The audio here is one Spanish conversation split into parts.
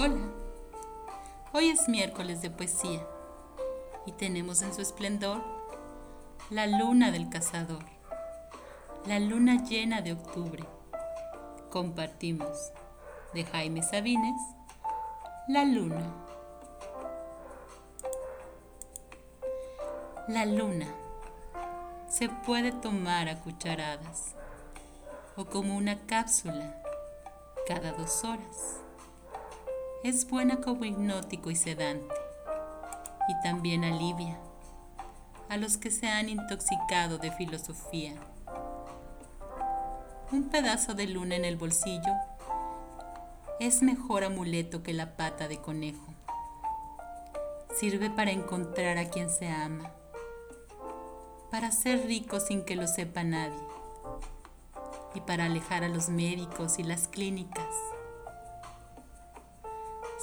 Hola, hoy es miércoles de poesía y tenemos en su esplendor la luna del cazador, la luna llena de octubre. Compartimos de Jaime Sabines, La luna. La luna se puede tomar a cucharadas o como una cápsula cada dos horas. Es buena como hipnótico y sedante y también alivia a los que se han intoxicado de filosofía. Un pedazo de luna en el bolsillo es mejor amuleto que la pata de conejo. Sirve para encontrar a quien se ama, para ser rico sin que lo sepa nadie y para alejar a los médicos y las clínicas.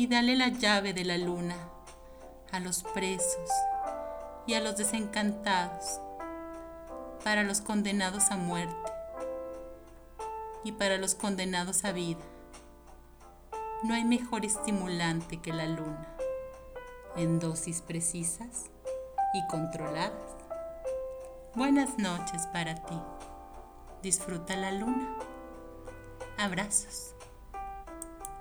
Y dale la llave de la luna a los presos y a los desencantados, para los condenados a muerte y para los condenados a vida. No hay mejor estimulante que la luna, en dosis precisas y controladas. Buenas noches para ti. Disfruta la luna. Abrazos.